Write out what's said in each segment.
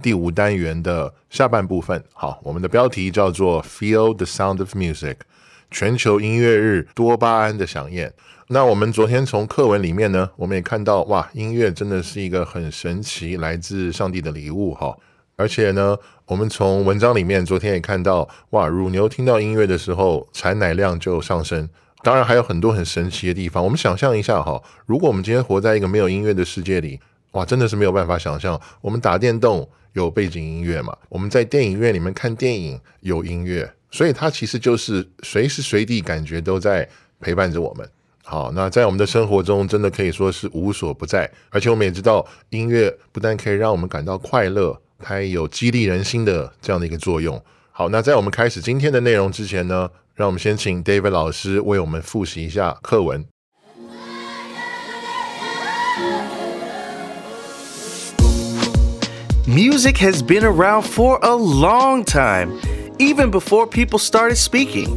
第五单元的下半部分。好，我们的标题叫做 Feel the Sound of Music，全球音乐日多巴胺的响宴。那我们昨天从课文里面呢，我们也看到，哇，音乐真的是一个很神奇，来自上帝的礼物哈。而且呢，我们从文章里面昨天也看到，哇，乳牛听到音乐的时候，产奶量就上升。当然还有很多很神奇的地方。我们想象一下哈，如果我们今天活在一个没有音乐的世界里，哇，真的是没有办法想象。我们打电动有背景音乐嘛？我们在电影院里面看电影有音乐，所以它其实就是随时随地感觉都在陪伴着我们。好，那在我们的生活中，真的可以说是无所不在。而且我们也知道，音乐不但可以让我们感到快乐。它也有激励人心的这样的一个作用。好，那在我们开始今天的内容之前呢，让我们先请 David 老师为我们复习一下课文。Music has been around for a long time, even before people started speaking.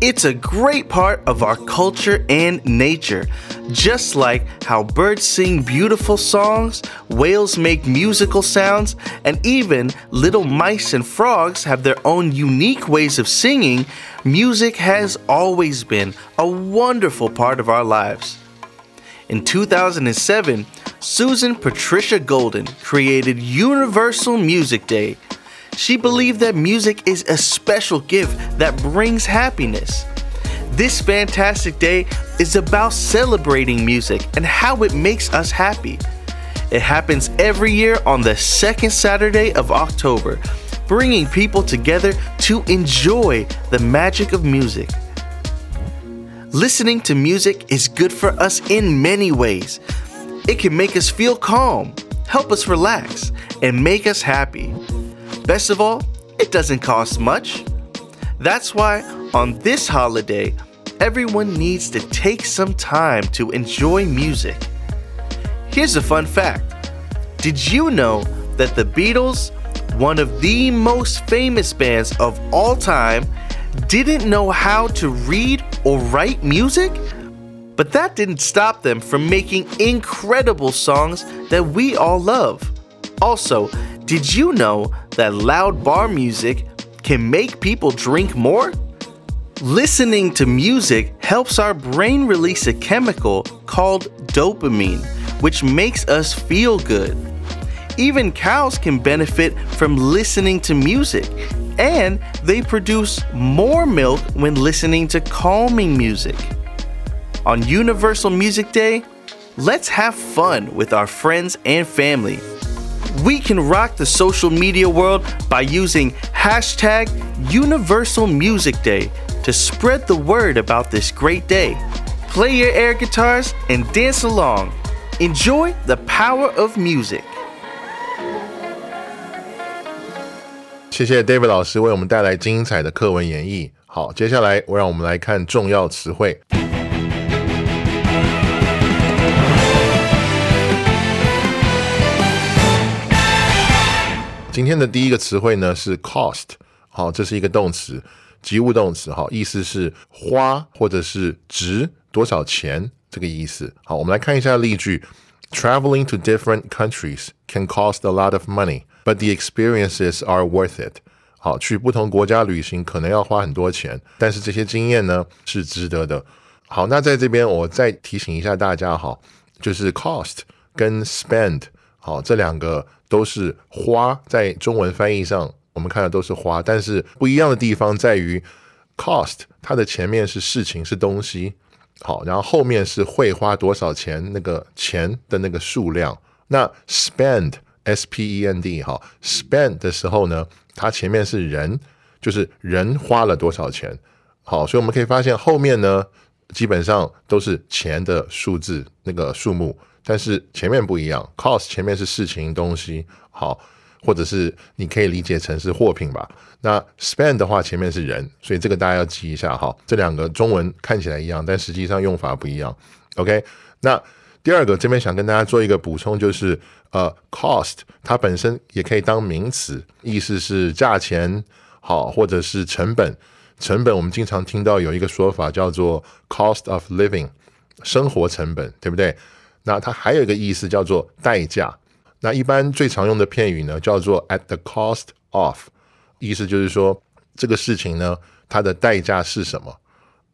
It's a great part of our culture and nature. Just like how birds sing beautiful songs, whales make musical sounds, and even little mice and frogs have their own unique ways of singing, music has always been a wonderful part of our lives. In 2007, Susan Patricia Golden created Universal Music Day she believed that music is a special gift that brings happiness. This fantastic day is about celebrating music and how it makes us happy. It happens every year on the second Saturday of October, bringing people together to enjoy the magic of music. Listening to music is good for us in many ways. It can make us feel calm, help us relax, and make us happy. Best of all, it doesn't cost much. That's why on this holiday, everyone needs to take some time to enjoy music. Here's a fun fact Did you know that the Beatles, one of the most famous bands of all time, didn't know how to read or write music? But that didn't stop them from making incredible songs that we all love. Also, did you know that loud bar music can make people drink more? Listening to music helps our brain release a chemical called dopamine, which makes us feel good. Even cows can benefit from listening to music, and they produce more milk when listening to calming music On Universal Music Day, let's have fun with our friends and family we can rock the social media world by using hashtag Universal Music Day to spread the word about this great day. Play your air guitars and dance along. Enjoy the power of music. 谢谢 David 老师为我们带来精彩的课文演绎。好，接下来我让我们来看重要词汇。 今天的第一个词汇呢是 cost，好，这是一个动词，及物动词，哈，意思是花或者是值多少钱这个意思。好，我们来看一下例句：Traveling to different countries can cost a lot of money, but the experiences are worth it。好，去不同国家旅行可能要花很多钱，但是这些经验呢是值得的。好，那在这边我再提醒一下大家，哈，就是 cost 跟 spend，好，这两个。都是花，在中文翻译上，我们看的都是花，但是不一样的地方在于，cost 它的前面是事情是东西，好，然后后面是会花多少钱那个钱的那个数量。那 spend s p e n d 哈 spend 的时候呢，它前面是人，就是人花了多少钱。好，所以我们可以发现后面呢，基本上都是钱的数字那个数目，但是前面不一样，cost 前面是事情东西，好，或者是你可以理解成是货品吧。那 spend 的话前面是人，所以这个大家要记一下哈。这两个中文看起来一样，但实际上用法不一样。OK，那第二个这边想跟大家做一个补充，就是呃，cost 它本身也可以当名词，意思是价钱好，或者是成本。成本我们经常听到有一个说法叫做 cost of living，生活成本，对不对？那它还有一个意思叫做代价。那一般最常用的片语呢叫做 at the cost of，意思就是说这个事情呢它的代价是什么？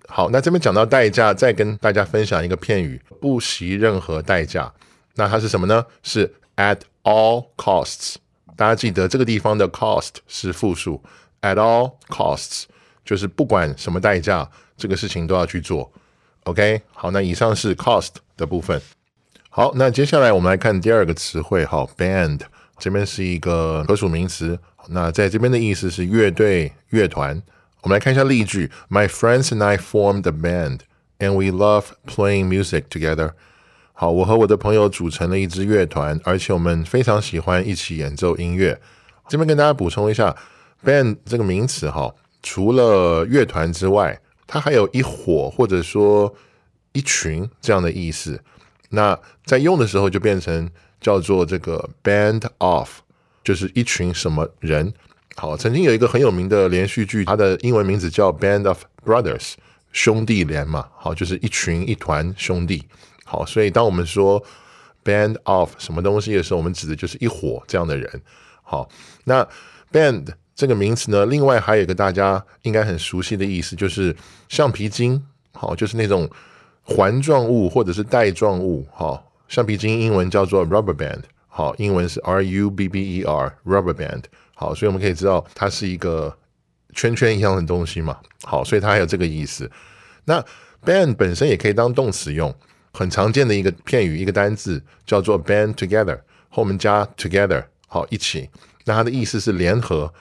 好，那这边讲到代价，再跟大家分享一个片语，不惜任何代价。那它是什么呢？是 at all costs。大家记得这个地方的 cost 是复数，at all costs。就是不管什么代价，这个事情都要去做。OK，好，那以上是 cost 的部分。好，那接下来我们来看第二个词汇，好，band 这边是一个可数名词。那在这边的意思是乐队、乐团。我们来看一下例句：My friends and I formed a band, and we love playing music together。好，我和我的朋友组成了一支乐团，而且我们非常喜欢一起演奏音乐。这边跟大家补充一下，band 这个名词，哈。除了乐团之外，它还有一伙或者说一群这样的意思。那在用的时候就变成叫做这个 band of，就是一群什么人。好，曾经有一个很有名的连续剧，它的英文名字叫 Band of Brothers，兄弟连嘛。好，就是一群一团兄弟。好，所以当我们说 band of 什么东西的时候，我们指的就是一伙这样的人。好，那 band。这个名词呢，另外还有一个大家应该很熟悉的意思，就是橡皮筋，好，就是那种环状物或者是带状物，好，橡皮筋英文叫做 rubber band，好，英文是 r u b b e r rubber band，好，所以我们可以知道它是一个圈圈一样的东西嘛，好，所以它还有这个意思。那 band 本身也可以当动词用，很常见的一个片语，一个单字叫做 band together，后面加 together，好，一起，那它的意思是联合。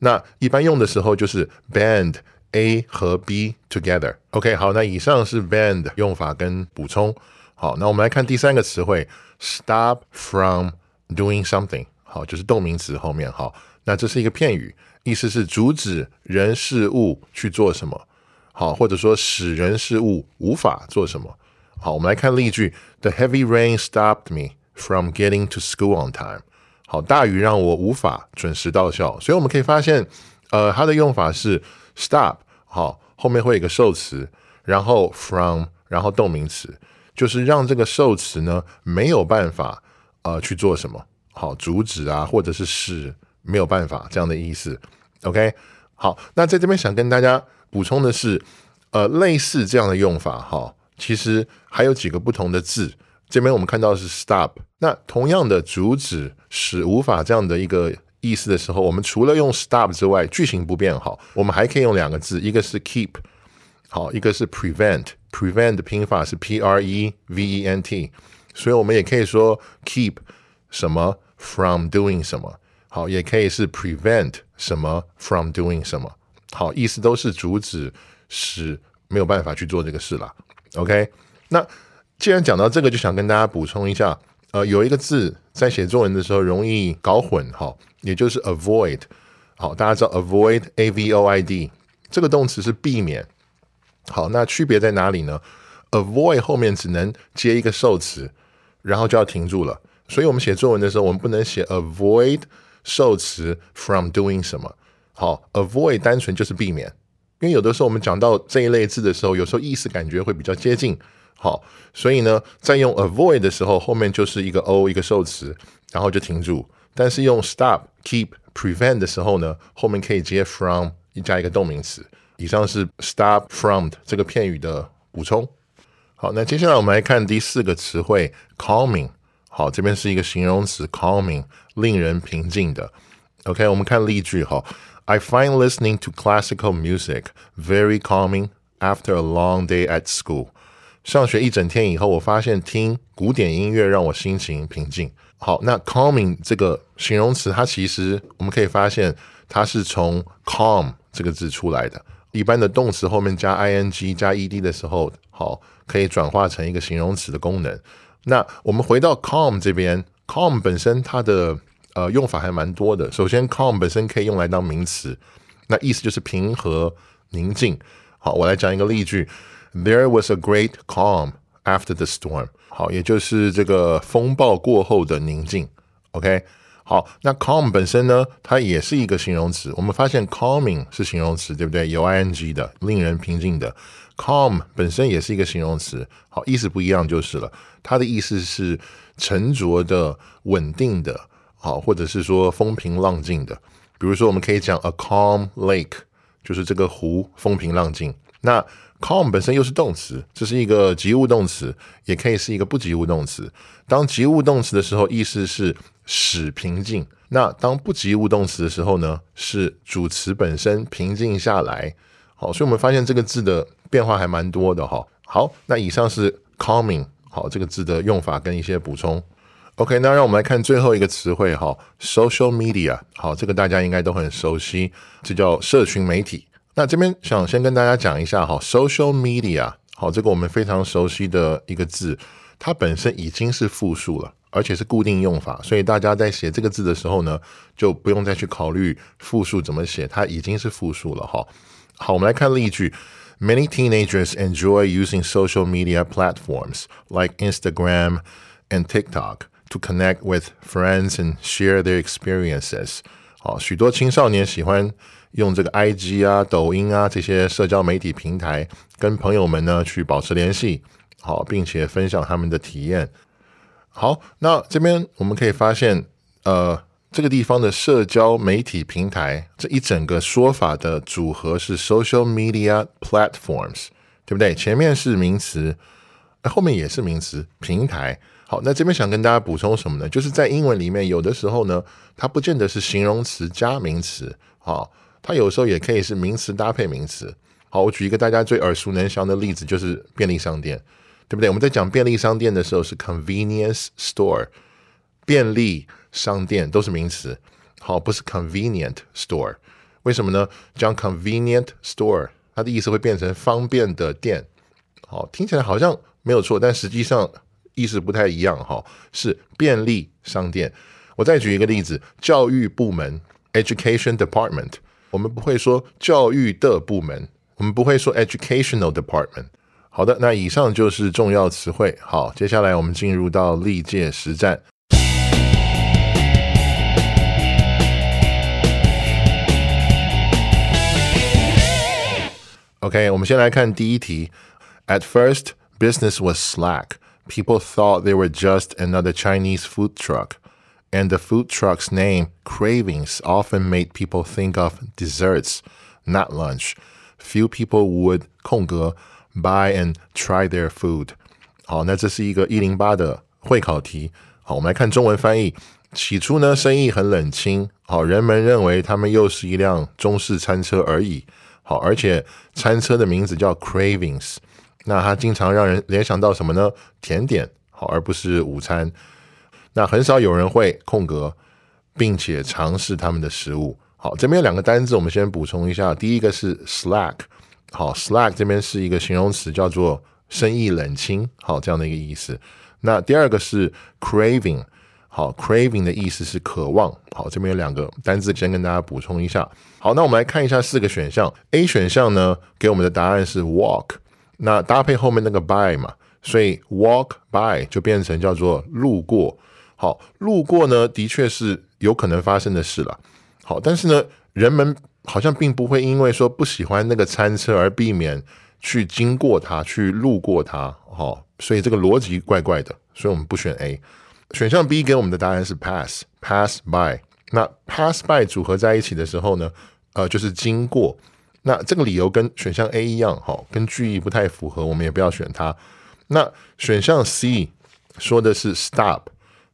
那一般用的时候就是 band A 和 B together。OK，好，那以上是 band 用法跟补充。好，那我们来看第三个词汇，stop from doing something。好，就是动名词后面。好，那这是一个片语，意思是阻止人事物去做什么。好，或者说使人事物无法做什么。好，我们来看例句：The heavy rain stopped me from getting to school on time。好，大雨让我无法准时到校，所以我们可以发现，呃，它的用法是 stop，好，后面会有一个受词，然后 from，然后动名词，就是让这个受词呢没有办法呃去做什么，好，阻止啊，或者是使没有办法这样的意思。OK，好，那在这边想跟大家补充的是，呃，类似这样的用法，哈，其实还有几个不同的字。这边我们看到是 stop，那同样的阻止使无法这样的一个意思的时候，我们除了用 stop 之外，句型不变好，我们还可以用两个字，一个是 keep，好，一个是 prevent，prevent 的拼法是 p r e v e n t，所以我们也可以说 keep 什么 from doing 什么，好，也可以是 prevent 什么 from doing 什么，好，意思都是阻止使没有办法去做这个事了。OK，那。既然讲到这个，就想跟大家补充一下，呃，有一个字在写作文的时候容易搞混，哈，也就是 avoid，好，大家知道 avoid a v o i d 这个动词是避免，好，那区别在哪里呢？avoid 后面只能接一个受词，然后就要停住了，所以我们写作文的时候，我们不能写 avoid 受词 from doing 什么，好，avoid 单纯就是避免，因为有的时候我们讲到这一类字的时候，有时候意思感觉会比较接近。好，所以呢，在用 avoid 的时候，后面就是一个 o 一个受词，然后就停住。但是用 stop、keep、prevent 的时候呢，后面可以接 from 加一个动名词。以上是 stop from 这个片语的补充。好，那接下来我们来看第四个词汇 calming。好，这边是一个形容词 calming，令人平静的。 OK，我们看例句哈。I find listening to classical music very calming after a long day at school。 上学一整天以后，我发现听古典音乐让我心情平静。好，那 calming 这个形容词，它其实我们可以发现，它是从 calm 这个字出来的。一般的动词后面加 ing 加 ed 的时候，好，可以转化成一个形容词的功能。那我们回到 calm 这边，calm 本身它的呃用法还蛮多的。首先，calm 本身可以用来当名词，那意思就是平和、宁静。好，我来讲一个例句：There was a great calm after the storm。好，也就是这个风暴过后的宁静。OK。好，那 calm 本身呢，它也是一个形容词。我们发现 calming 是形容词，对不对？有 ing 的，令人平静的。calm 本身也是一个形容词。好，意思不一样就是了。它的意思是沉着的、稳定的，好，或者是说风平浪静的。比如说，我们可以讲 a calm lake，就是这个湖风平浪静。那 calm 本身又是动词，这是一个及物动词，也可以是一个不及物动词。当及物动词的时候，意思是使平静；那当不及物动词的时候呢，是主词本身平静下来。好，所以我们发现这个字的变化还蛮多的哈。好，那以上是 calming 好这个字的用法跟一些补充。OK，那让我们来看最后一个词汇哈，social media 好，这个大家应该都很熟悉，这叫社群媒体。那这边想先跟大家讲一下哈，social media，好，这个我们非常熟悉的一个字，它本身已经是复数了，而且是固定用法，所以大家在写这个字的时候呢，就不用再去考虑复数怎么写，它已经是复数了哈。好，我们来看例句：Many teenagers enjoy using social media platforms like Instagram and TikTok to connect with friends and share their experiences。好，许多青少年喜欢。 用这个 I G 啊、抖音啊这些社交媒体平台，跟朋友们呢去保持联系，好，并且分享他们的体验。好，那这边我们可以发现，呃，这个地方的社交媒体平台这一整个说法的组合是 social media platforms，对不对？前面是名词，后面也是名词，平台。好，那这边想跟大家补充什么呢？就是在英文里面，有的时候呢，它不见得是形容词加名词，好。它有时候也可以是名词搭配名词。好，我举一个大家最耳熟能详的例子，就是便利商店，对不对？我们在讲便利商店的时候是 convenience store，便利商店都是名词。好，不是 convenient store。为什么呢？讲 convenient store，它的意思会变成方便的店。好，听起来好像没有错，但实际上意思不太一样。哈，是便利商店。我再举一个例子，教育部门 education department。我们不会说教育的部门，我们不会说 educational department。好的，那以上就是重要词汇。好，接下来我们进入到历届实战。OK，我们先来看第一题。At first, business was slack. People thought they were just another Chinese food truck and the food truck's name, Cravings, often made people think of desserts, not lunch. Few people would 空格 buy and try their food。好，那这是一个一零八的会考题。好，我们来看中文翻译。起初呢，生意很冷清。好，人们认为他们又是一辆中式餐车而已。好，而且餐车的名字叫 Cravings，那它经常让人联想到什么呢？甜点，好，而不是午餐。 那很少有人会空格，并且尝试他们的食物。好，这边有两个单字，我们先补充一下。第一个是 slack，好，slack 这边是一个形容词，叫做生意冷清，好这样的一个意思。那第二个是 craving，好，craving 的意思是渴望。好，这边有两个单字，先跟大家补充一下。好，那我们来看一下四个选项。A 选项呢，给我们的答案是 walk，那搭配后面那个 by 嘛，所以 walk by 就变成叫做路过。好，路过呢，的确是有可能发生的事了。好，但是呢，人们好像并不会因为说不喜欢那个餐车而避免去经过它，去路过它。好，所以这个逻辑怪怪的，所以我们不选 A。选项 B 给我们的答案是 pass，pass by。那 pass by 组合在一起的时候呢，呃，就是经过。那这个理由跟选项 A 一样，哈，跟句意不太符合，我们也不要选它。那选项 C 说的是 stop。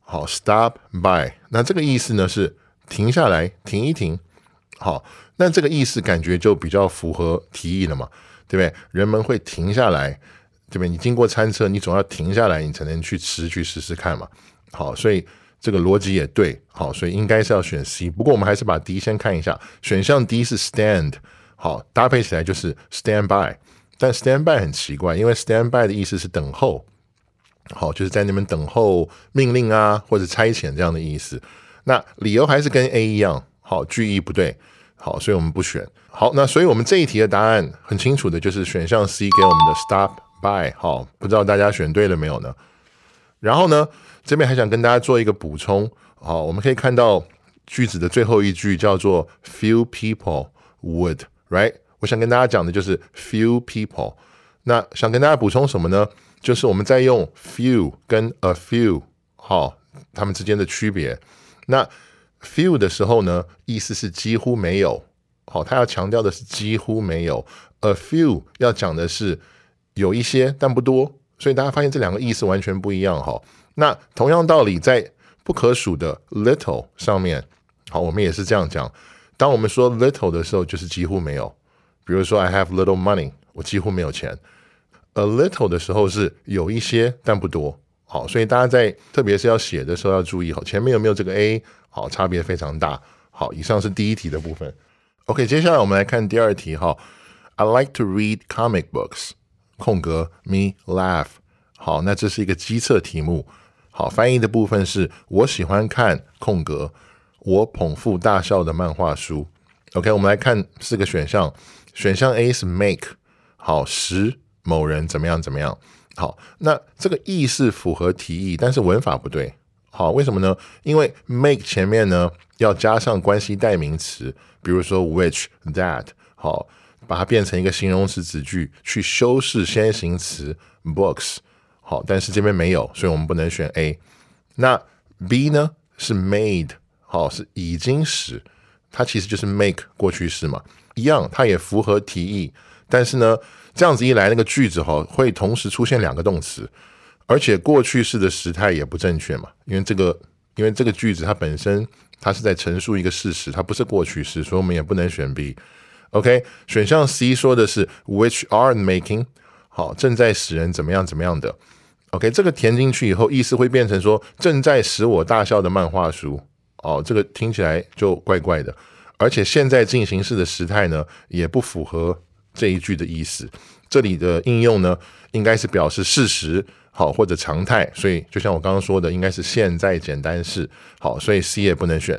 好，stop by，那这个意思呢是停下来，停一停。好，那这个意思感觉就比较符合提议了嘛，对不对？人们会停下来，对不对？你经过餐车，你总要停下来，你才能去吃，去试试看嘛。好，所以这个逻辑也对。好，所以应该是要选 C。不过我们还是把 D 先看一下，选项 D 是 stand，好，搭配起来就是 stand by。但 stand by 很奇怪，因为 stand by 的意思是等候，好，就是在那边等候命令啊，或者差遣这样的意思。那理由还是跟 A 一样。好，句意不对，好，所以我们不选。好，那所以我们这一题的答案很清楚的，就是选项 C 给我们的 stop by。好，不知道大家选对了没有呢？然后呢，这边还想跟大家做一个补充。好，我们可以看到句子的最后一句叫做 few people would，right？我想跟大家讲的就是 few people。那想跟大家补充什么呢？就是我们在用 few 跟 a few，好，它们之间的区别。那 few 的时候呢，意思是几乎没有，好，他要强调的是几乎没有。a few 要讲的是有一些但不多，所以大家发现这两个意思完全不一样哈。那同样道理，在不可数的 little 上面，好，我们也是这样讲。当我们说 little 的时候，就是几乎没有。比如说 I have little money，我几乎没有钱。A little 的时候是有一些但不多，好，所以大家在特别是要写的时候要注意，好，前面有没有这个 a。好，差别非常大。好，以上是第一题的部分。OK，接下来我们来看第二题。哈，I like to read comic books。空格，me laugh。好，那这是一个机测题目。好，翻译的部分是我喜欢看空格，我捧腹大笑的漫画书。OK，我们来看四个选项。选项 A 是 make，好，十某人怎么样怎么样。好，那这个意是符合题意，但是文法不对。好，为什么呢？因为 make 前面呢要加上关系代名词，比如说 which that，好，把它变成一个形容词子句去修饰先行词 books，好，但是这边没有，所以我们不能选 A。那 B 呢是 made，好，是已经使，它其实就是 make 过去式嘛，一样，它也符合题意，但是呢，这样子一来，那个句子哈会同时出现两个动词。而且过去式的时态也不正确嘛，因为这个，因为这个句子它本身它是在陈述一个事实，它不是过去式，所以我们也不能选 B。OK，选项 C 说的是 which are making，好，正在使人怎么样怎么样的。OK，这个填进去以后，意思会变成说正在使我大笑的漫画书。哦，这个听起来就怪怪的。而且现在进行式的时态呢，也不符合这一句的意思。这里的应用呢，应该是表示事实。好，或者常态，所以就像我刚刚说的，应该是现在简单式。好，所以 C 也不能选。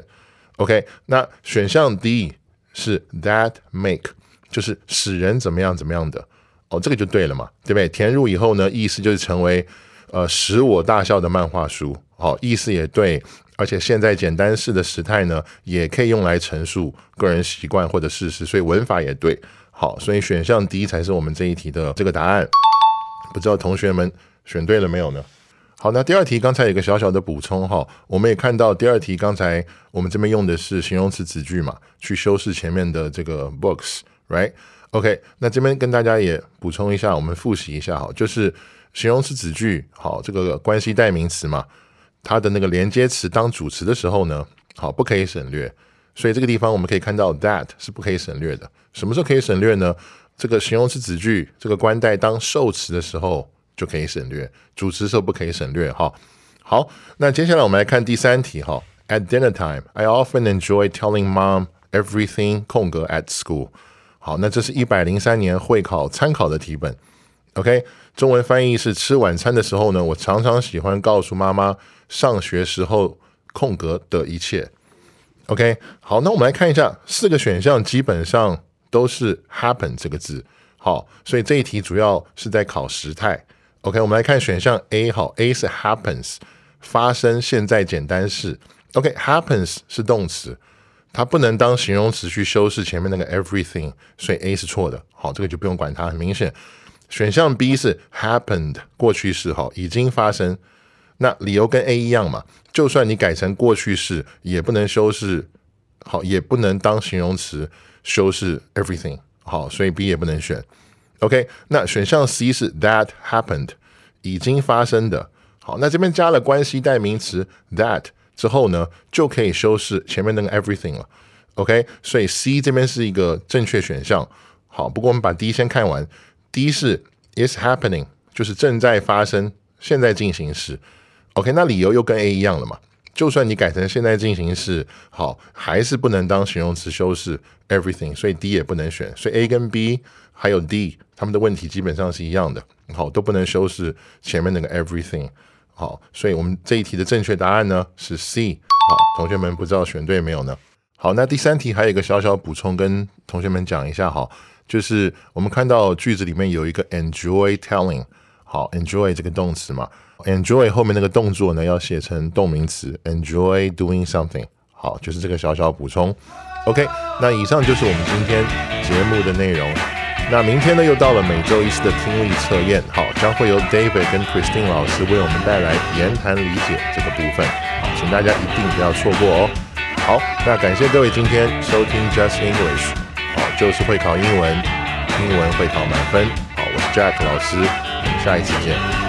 OK，那选项 D 是 that make，就是使人怎么样怎么样的。哦，这个就对了嘛，对不对？填入以后呢，意思就是成为呃使我大笑的漫画书。好，意思也对，而且现在简单式的时态呢，也可以用来陈述个人习惯或者事实，所以文法也对。好，所以选项 D 才是我们这一题的这个答案。不知道同学们。选对了没有呢？好，那第二题刚才有个小小的补充哈，我们也看到第二题刚才我们这边用的是形容词词句嘛，去修饰前面的这个 books，right？OK，那这边跟大家也补充一下，我们复习一下哈，就是形容词词句好，这个关系代名词嘛，它的那个连接词当主词的时候呢，好不可以省略，所以这个地方我们可以看到 that 是不可以省略的。什么时候可以省略呢？这个形容词子句这个关代当受词的时候。就可以省略，主词时候不可以省略哈。好，那接下来我们来看第三题哈。At dinner time, I often enjoy telling mom everything 空格 at school。好，那这是一百零三年会考参考的题本。OK，中文翻译是吃晚餐的时候呢，我常常喜欢告诉妈妈上学时候空格的一切。OK，好，那我们来看一下四个选项，基本上都是 happen 这个字。好，所以这一题主要是在考时态。OK，我们来看选项 A，好，A 是 happens，发生现在简单式。OK，happens 是动词，它不能当形容词去修饰前面那个 everything，所以 A 是错的。好，这个就不用管它，很明显。选项 B 是 happened，过去式，好，已经发生。那理由跟 A 一样嘛，就算你改成过去式，也不能修饰，好，也不能当形容词修饰 everything，好，所以 B 也不能选。OK，那选项 C 是 that happened，已经发生的。好，那这边加了关系代名词 that，之后呢，就可以修饰前面那个 everything 了。OK，所以 C 这边是一个正确选项。好，不过我们把 D 先看完。D 是 is happening，就是正在发生，现在进行时。OK，那理由又跟 A 一样了嘛？就算你改成现在进行式，好，还是不能当形容词修饰 everything，所以 D 也不能选。所以 A 跟 B 还有 D 他们的问题基本上是一样的，好，都不能修饰前面那个 everything。好，所以我们这一题的正确答案呢是 C。好，同学们不知道选对没有呢？好，那第三题还有一个小小补充，跟同学们讲一下哈，就是我们看到句子里面有一个 enjoy telling，好，enjoy 这个动词嘛，enjoy 后面那个动作呢要写成动名词，enjoy doing something，好，就是这个小小补充。OK，那以上就是我们今天节目的内容。那明天呢又到了每周一次的听力测验，好，将会由 David 跟 Christine 老师为我们带来言谈理解这个部分，好，请大家一定不要错过哦。好，那感谢各位今天收听 Just English，好，就是会考英文，英文会考满分。好，我是 Jack 老师，下一期见。